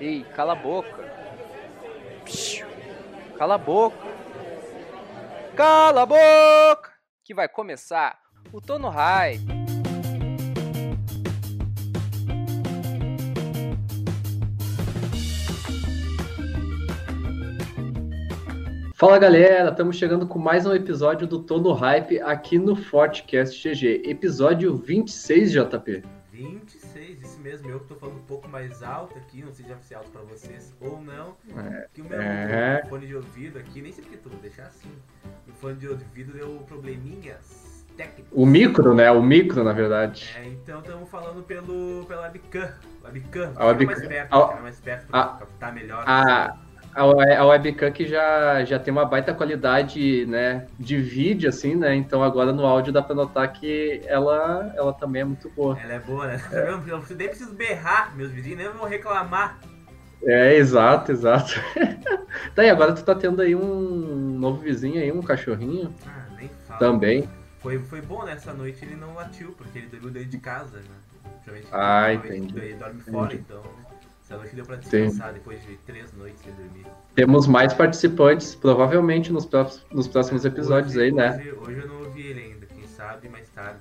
Ei, cala a boca. Cala a boca. Cala a boca! Que vai começar o Tô no Hype. Fala galera, estamos chegando com mais um episódio do Tô no Hype aqui no Fortcast GG. Episódio 26, JP. 26, isso mesmo. Eu que tô falando um pouco mais alto aqui, não sei se vai ser alto pra vocês ou não. É, Que o meu é. fone de ouvido aqui, nem sei porque tudo, deixar assim. O fone de ouvido deu probleminhas técnicos. O micro, né? O micro, na verdade. É, então estamos falando pelo, pela webcam. Webcam. A webcam- mais perto, a- mais perto pra a- captar melhor. A, a, a webcam que já, já tem uma baita qualidade né, de vídeo, assim, né? Então agora no áudio dá pra notar que ela, ela também é muito boa. Ela é boa, né? Eu não- eu nem preciso berrar, meus vizinhos nem vão reclamar. É, exato, exato. tá aí, agora tu tá tendo aí um novo vizinho aí, um cachorrinho Ah, nem fala. também. Foi, foi bom nessa noite ele não latiu, porque ele dormiu dentro de casa, né? Geralmente Ah, ele, entendi. ele dorme fora, Entendi. então essa noite deu pra descansar depois de três noites sem dormir. Temos mais participantes, provavelmente nos, nos próximos episódios Hoje- aí, né? Hoje, hoje eu não ouvi ele ainda, quem sabe mais tarde.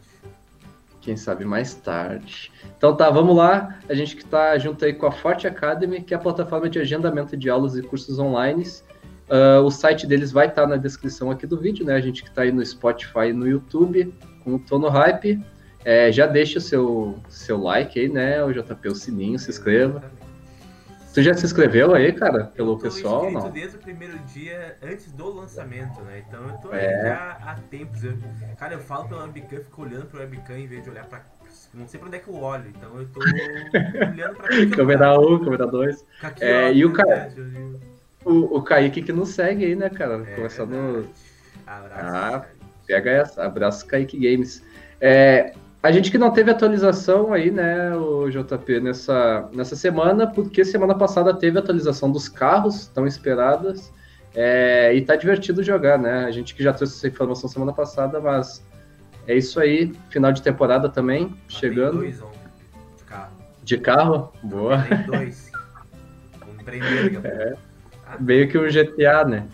Quem sabe mais tarde. Então tá, vamos lá. A gente que tá junto aí com a Forte Academy, que é a plataforma de agendamento de aulas e cursos online. Ah, o site deles vai estar na descrição aqui do vídeo, né? A gente que tá aí no Spotify e no YouTube, com o Tono Hype. É, já deixa o seu, seu like aí, né? O JP, o sininho, se inscreva. Tu já se inscreveu aí, cara? Pelo Eu tô pessoal, não? desde o primeiro dia antes do lançamento, né? Então eu tô É. aí já há tempos. Eu- cara, eu falo pela webcam, fico olhando pra webcam em vez de olhar pra. Não sei pra onde é que eu olho, então eu tô olhando pra Câmera 1, câmera 2. Aqui, É, e o cara-? O, o Kaique que nos segue aí, né, cara? É Começando. Abraço. Ah. Pega essa. Abraço, Kaique Games. É, a gente que não teve atualização aí, né, o JP, nessa, nessa semana, porque semana passada teve atualização dos carros, tão esperadas, é, e tá divertido jogar, né? A gente que já trouxe essa informação semana passada, mas é isso aí, final de temporada também, Matei chegando. dois ontem de carro. De carro, boa. Tem dois. Vamos empreender daqui a pouco. Ah, Meio que um GTA, né?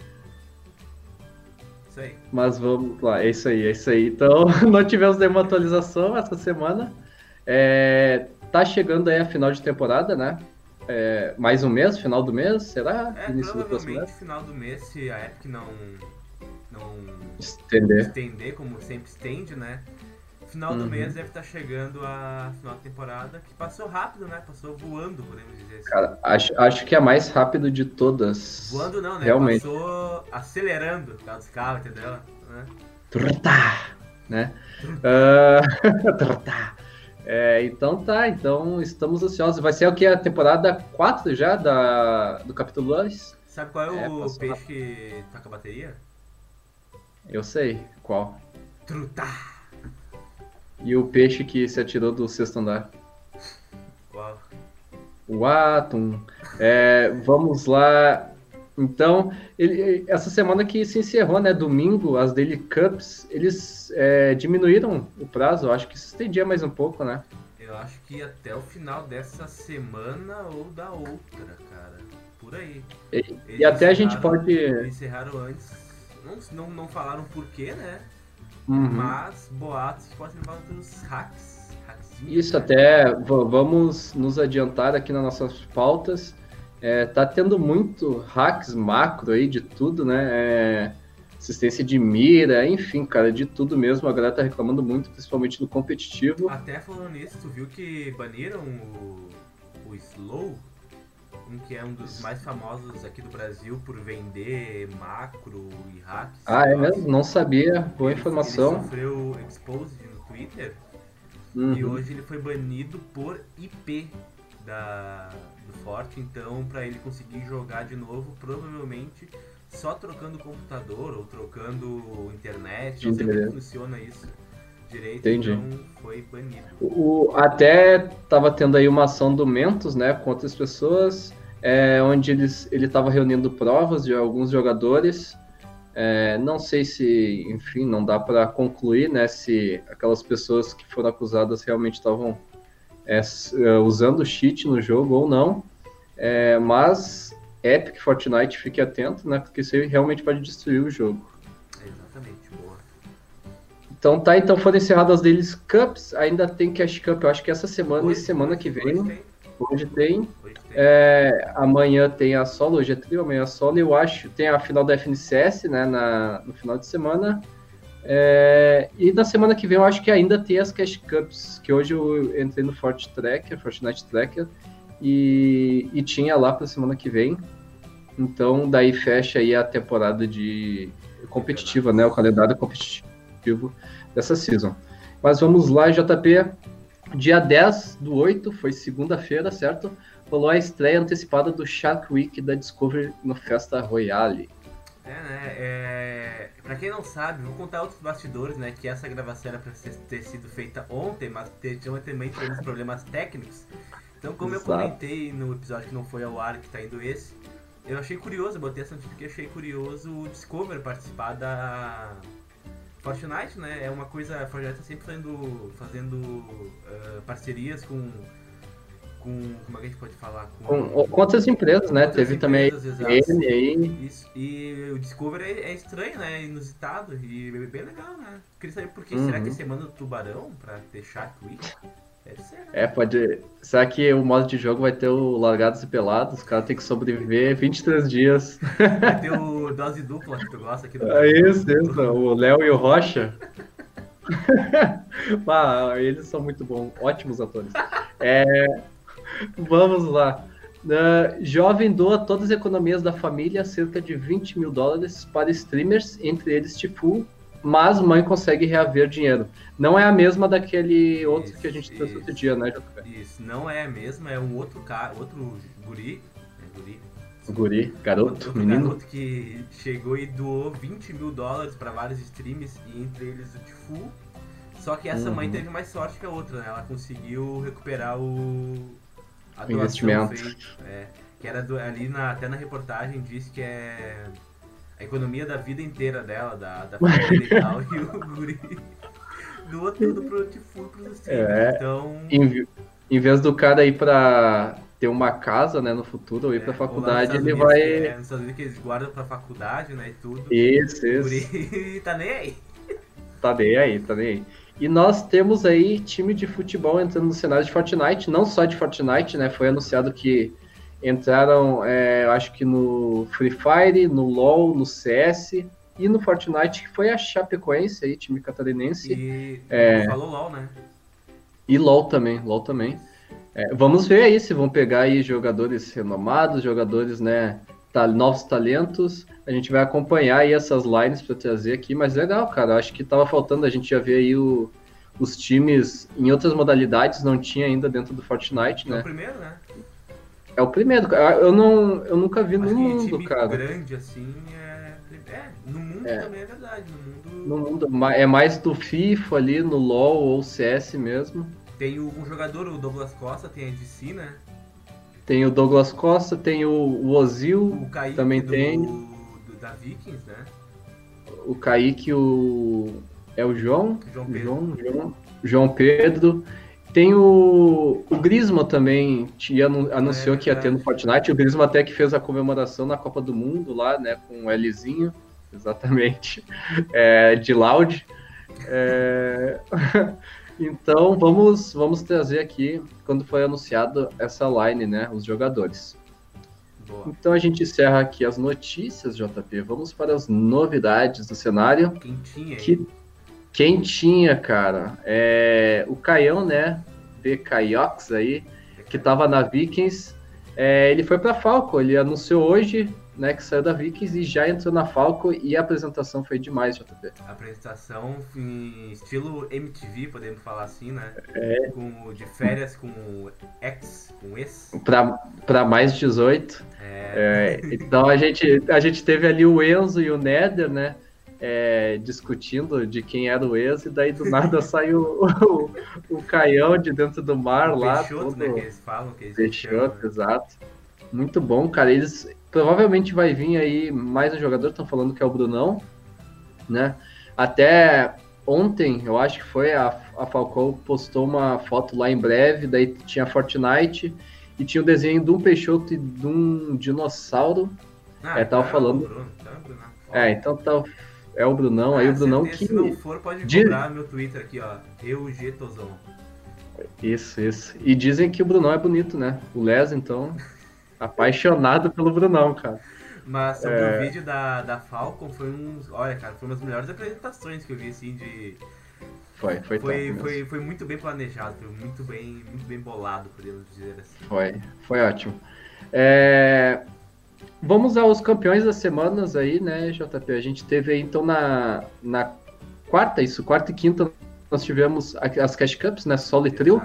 Mas vamos lá, é isso aí, é isso aí. Então, não tivemos nenhuma atualização essa semana. É, tá chegando aí a final de temporada, né? É, mais um mês, final do mês, será? É, Início do provavelmente mês? final do mês, se a Epic não, não Estender. estender, como sempre estende, né? Final do Uhum. mês deve estar chegando a final da temporada, que passou rápido, né? Passou voando, podemos dizer assim. Cara, acho, acho que é a mais rápido de todas. voando não, né? realmente. Passou acelerando por causa dos carros, entendeu? Né? Trutá, né? Ah, trutá. É, então tá, então estamos ansiosos. Vai ser o que? A temporada 4 já da, do capítulo 2? Sabe qual é, É, o peixe que toca a bateria? Eu sei qual. Trutá! E o peixe que se atirou do sexto andar. Qual? O Atom. É, vamos lá. Então, ele- essa semana que se encerrou, né? Domingo, as Daily Cups, eles é, diminuíram o prazo. Eu acho que se estendia mais um pouco, né? Eu acho que até o final dessa semana ou da outra, cara. Por aí. E, e até a gente pode. Encerraram antes. Não, não, não falaram por quê, né? Uhum. Mas boatos podem levar dos hacks. Isso, né? até vamos nos adiantar aqui nas nossas pautas. É, tá tendo muito hacks macro aí de tudo, né? É, assistência de mira, enfim, cara, de tudo mesmo. A galera tá reclamando muito, principalmente no competitivo. Até falando nisso, tu viu que baniram o, o Slow? Um que é um dos mais famosos aqui do Brasil por vender macro e hacks. Ah, é mesmo? Não sabia. Boa Ele- informação. Ele sofreu exposed no Twitter e Uhum. hoje ele foi banido por IP da, do Forte. Então, para ele conseguir jogar de novo, provavelmente só trocando computador ou trocando internet. Não sei como funciona isso direito. Entendi. Então, foi banido. O, até tava tendo aí uma ação do Mentos, né, com outras pessoas, é, onde eles, ele estava reunindo provas de alguns jogadores. É, não sei se, enfim, não dá para concluir, né, se aquelas pessoas que foram acusadas realmente estavam é, é, usando cheat no jogo ou não. É, mas Epic Fortnite, fique atento, né? Porque isso aí realmente pode destruir o jogo. Exatamente. Então tá, então foram encerradas deles Cups, ainda tem Cash Cup, eu acho que essa semana e semana que vem. Hoje tem. Hoje tem. Hoje tem. É, amanhã tem a solo, hoje é trio, amanhã é solo, eu acho. Tem a final da FNCS, né, na, no final de semana. É, e na semana que vem eu acho que ainda tem as Cash Cups, que hoje eu entrei no Fort Tracker, Fortnite Tracker, e, e tinha lá pra semana que vem. Então daí fecha aí a temporada de competitiva, né, o calendário competitivo dessa season. Mas vamos lá, JP. Dia 10 do 8, foi segunda-feira, certo? Rolou a estreia antecipada do Shark Week da Discovery no Festa Royale. É, né? É... Pra quem não sabe, vou contar outros bastidores, né? Que essa gravação era pra ter sido feita ontem, mas tinha também tivemos problemas técnicos. Então, como Exato. eu comentei no episódio que não foi ao ar, que tá indo esse, eu achei curioso, eu botei essa notícia porque achei curioso o Discover participar da Fortnite, né? É uma coisa, a Fortnite tá sempre fazendo, fazendo ah, parcerias com, com. Como é que a gente pode falar? Com, com outras empresas, né? Outras Teve também empresas, a exato. Aí. Isso, e o Discovery é, é estranho, né? É inusitado e é bem legal, né? Queria saber por que Uhum. será que semana do tubarão pra ter Shark Week? É, pode. Será que o modo de jogo vai ter o Largados e Pelados? Os caras têm que sobreviver 23 dias. Vai ter o dose dupla que tu gosta aqui do É isso, isso. O Léo e o Rocha. ah, eles são muito bons, ótimos atores. É, vamos lá. Uh, jovem doa todas as economias da família, cerca de 20 mil dólares, para streamers, entre eles Tifu, mas mãe consegue reaver dinheiro. Não é a mesma daquele outro Isso, que a gente trouxe outro isso. dia, né, JP? Isso, não é a mesma, é um outro cara, outro guri. É guri. Guri, garoto, outro menino. garoto que chegou e doou 20 mil dólares pra vários streams, e entre eles o Tifu. Só que essa mãe Uhum. teve mais sorte que a outra, né? Ela conseguiu recuperar o. A O investimento. feita. É, que era do- ali na, até na reportagem diz que é a economia da vida inteira dela, da, da família e tal, e o guri doou tudo pro Tifu pros streamers. É. Então. Em, em vez do cara ir pra ter uma casa, né, no futuro, ou ir é, pra faculdade, ele Unidos, vai... É, nos Estados Unidos que eles guardam pra faculdade, né? E tudo. Isso, O isso. guri tá nem aí. Tá nem aí, tá nem aí. E nós temos aí time de futebol entrando no cenário de Fortnite, não só de Fortnite, né? Foi anunciado que entraram, é, eu acho que no Free Fire, no LoL, no CS e no Fortnite, que foi a Chapecoense aí, time catarinense. E É. falou LOL, né? E LoL também, LoL também. É, vamos ver aí se vão pegar aí jogadores renomados, jogadores, né, ta- novos talentos. A gente vai acompanhar aí essas lines para trazer aqui, mas legal, cara. Acho que tava faltando a gente já ver aí o- os times em outras modalidades, não tinha ainda dentro do Fortnite, É o né? primeiro, né? É o primeiro. Eu não, eu nunca vi Acho no mundo, cara. grande assim é. É, no mundo É. também é verdade. No mundo No mundo é mais do FIFA ali, no LoL ou CS mesmo. tem o- um jogador, o Douglas Costa, tem a DC, né? Tem o Douglas Costa, tem o, o Ozil, O Kaique também do, tem. do- da Vikings, né? o Kaique, o. É o João? João Pedro. João, João, João Pedro. Tem o, o Grisma também, tinha, anu- anunciou É que ia ter no. Fortnite. O Grisma até que fez a comemoração na Copa do Mundo lá, né? Com o Lzinho, exatamente. É, de Loud. É, então vamos, vamos trazer aqui, quando foi anunciado essa line, né? Os jogadores. Boa. Então a gente encerra aqui as notícias, JP. Vamos para as novidades do cenário. Quentinha aí. Que quentinha, cara. É, o Caião, né? B. Caiox aí, que tava na Vikings. é, ele foi pra Falco, ele anunciou hoje, né, que saiu da Vikings e já entrou na Falco e a apresentação foi demais, JP. Apresentação em estilo MTV, podemos falar assim, né? É. Com, de férias com ex, com ex. Pra, pra mais 18. É, É, então a gente, a gente teve ali o Enzo e o Nether, né? É, discutindo de quem era o ex, e daí do nada saiu o, o, o Caião de dentro do mar o lá. Peixoto, todo... né? Que eles falam, que eles Peixoto, chamam, né? exato. Muito bom, cara. Eles provavelmente vai vir aí mais um jogador, estão falando que é o Brunão, né? Até ontem, eu acho que foi, a, a Falcão postou uma foto lá em breve, daí tinha Fortnite E tinha o desenho de um Peixoto e de um dinossauro. Ah, É, tava então falando- Bruno, é o Bruno. É, então tá. É o Brunão, aí Ah, o Brunão certeza, que. Se não for, pode Diz- cobrar meu Twitter aqui, ó. EuGTozão. Isso, isso. E dizem que o Brunão é bonito, né? O Les, então, apaixonado pelo Brunão, cara. Mas sobre É. o vídeo da, da Falcon, foi um. Olha, cara, foi uma das melhores apresentações que eu vi, assim, de. Foi, foi, Foi, foi, foi muito bem planejado, foi muito bem, muito bem bolado, podemos dizer assim. Foi, foi ótimo. É, Vamos aos campeões das semanas aí, né, JP? A gente teve aí, então, na, na quarta, isso, quarta e quinta, nós tivemos as Cash Cups, né, solo e trio.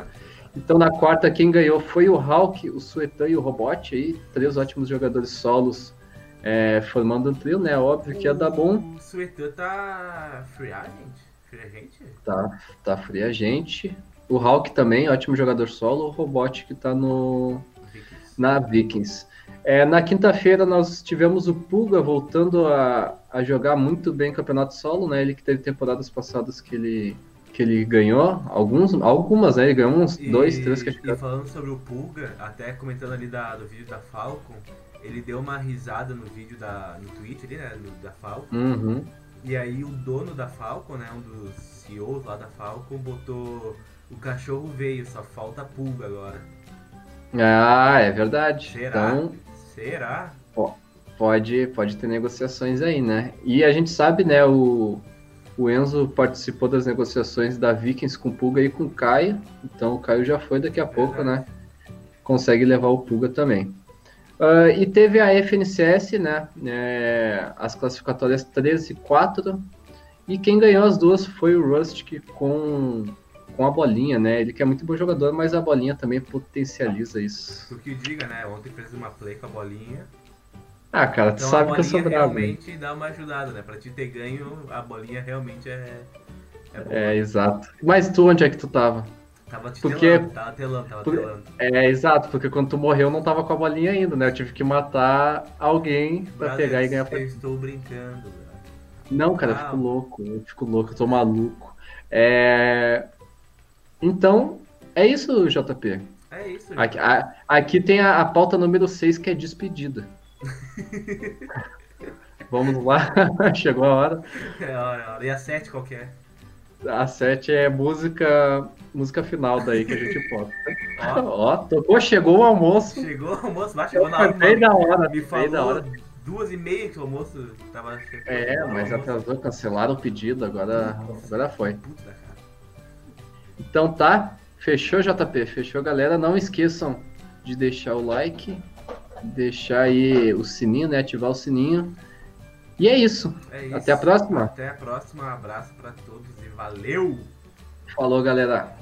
Então, na quarta, quem ganhou foi o Hulk, o Suetan e o Robot aí, três ótimos jogadores solos é, formando um trio, né? Óbvio que ia dar bom. O Suetan tá free agent? Free agent? Tá, tá fria a gente. O Hulk também, ótimo jogador solo. O Robot que tá no, Vikings. na Vikings. É, na quinta-feira nós tivemos o Pulga voltando a, a jogar muito bem campeonato solo, né? Ele que teve temporadas passadas que ele, que ele ganhou, alguns, algumas, né? Ele ganhou uns E- dois, três que E falando sobre o Pulga, até comentando ali da, do vídeo da Falcon, ele deu uma risada no vídeo da, no Twitch ali, né, do- da Falcon. Uhum. E aí o dono da Falcon, né, um dos CEOs lá da Falcon, botou o cachorro veio, só falta pulga agora. Ah, é verdade. Será? Então Será? pode, pode ter negociações aí, né? E a gente sabe, né? O, o Enzo participou das negociações da Vikings com o Pulga e com o Caio. Então o Caio já foi daqui a pouco, né? Consegue levar o Pulga também. Ah, e teve a FNCS, né? É, as classificatórias 13 e 4. E quem ganhou as duas foi o Rustic com, com a bolinha, né? Ele que é muito bom jogador, mas a bolinha também potencializa isso. Tu que diga, né? Ontem fez uma play com a bolinha. Ah, cara, tu Então sabe que eu sou bravo. né? realmente dá uma ajudada, né? Pra te ter ganho, a bolinha realmente é. É boa. É, exato. Mas tu, onde é que tu tava? Tava te porque- telando, tava telando, tava Por- telando. É, exato, porque quando tu morreu eu não tava com a bolinha ainda, né? Eu tive que matar alguém pra Brothers, pegar e ganhar pra... Eu estou brincando, velho. Não, cara, eu Ah. fico louco, eu fico louco, eu tô maluco. É... Então, é isso, JP. É isso, gente. Aqui, a- aqui tem a, a pauta número 6, que é despedida. Vamos lá, chegou a hora. É é hora. E a 7 qual que é? A 7 é música, música final daí que a gente posta. Ó, Ó, tocou, chegou o almoço. chegou o almoço, vai, chegou na hora. Bem da hora, Me bem da falou hora. duas e meia que o almoço tava chegando. É, mas atrasou, cancelaram o pedido, agora, agora foi. Puta, cara. Então tá, fechou JP, fechou galera. Não esqueçam de deixar o like, deixar aí o sininho, né? Ativar o sininho. E é isso. É isso. Até a próxima. Até a próxima. Um abraço pra todos e valeu! Falou, galera.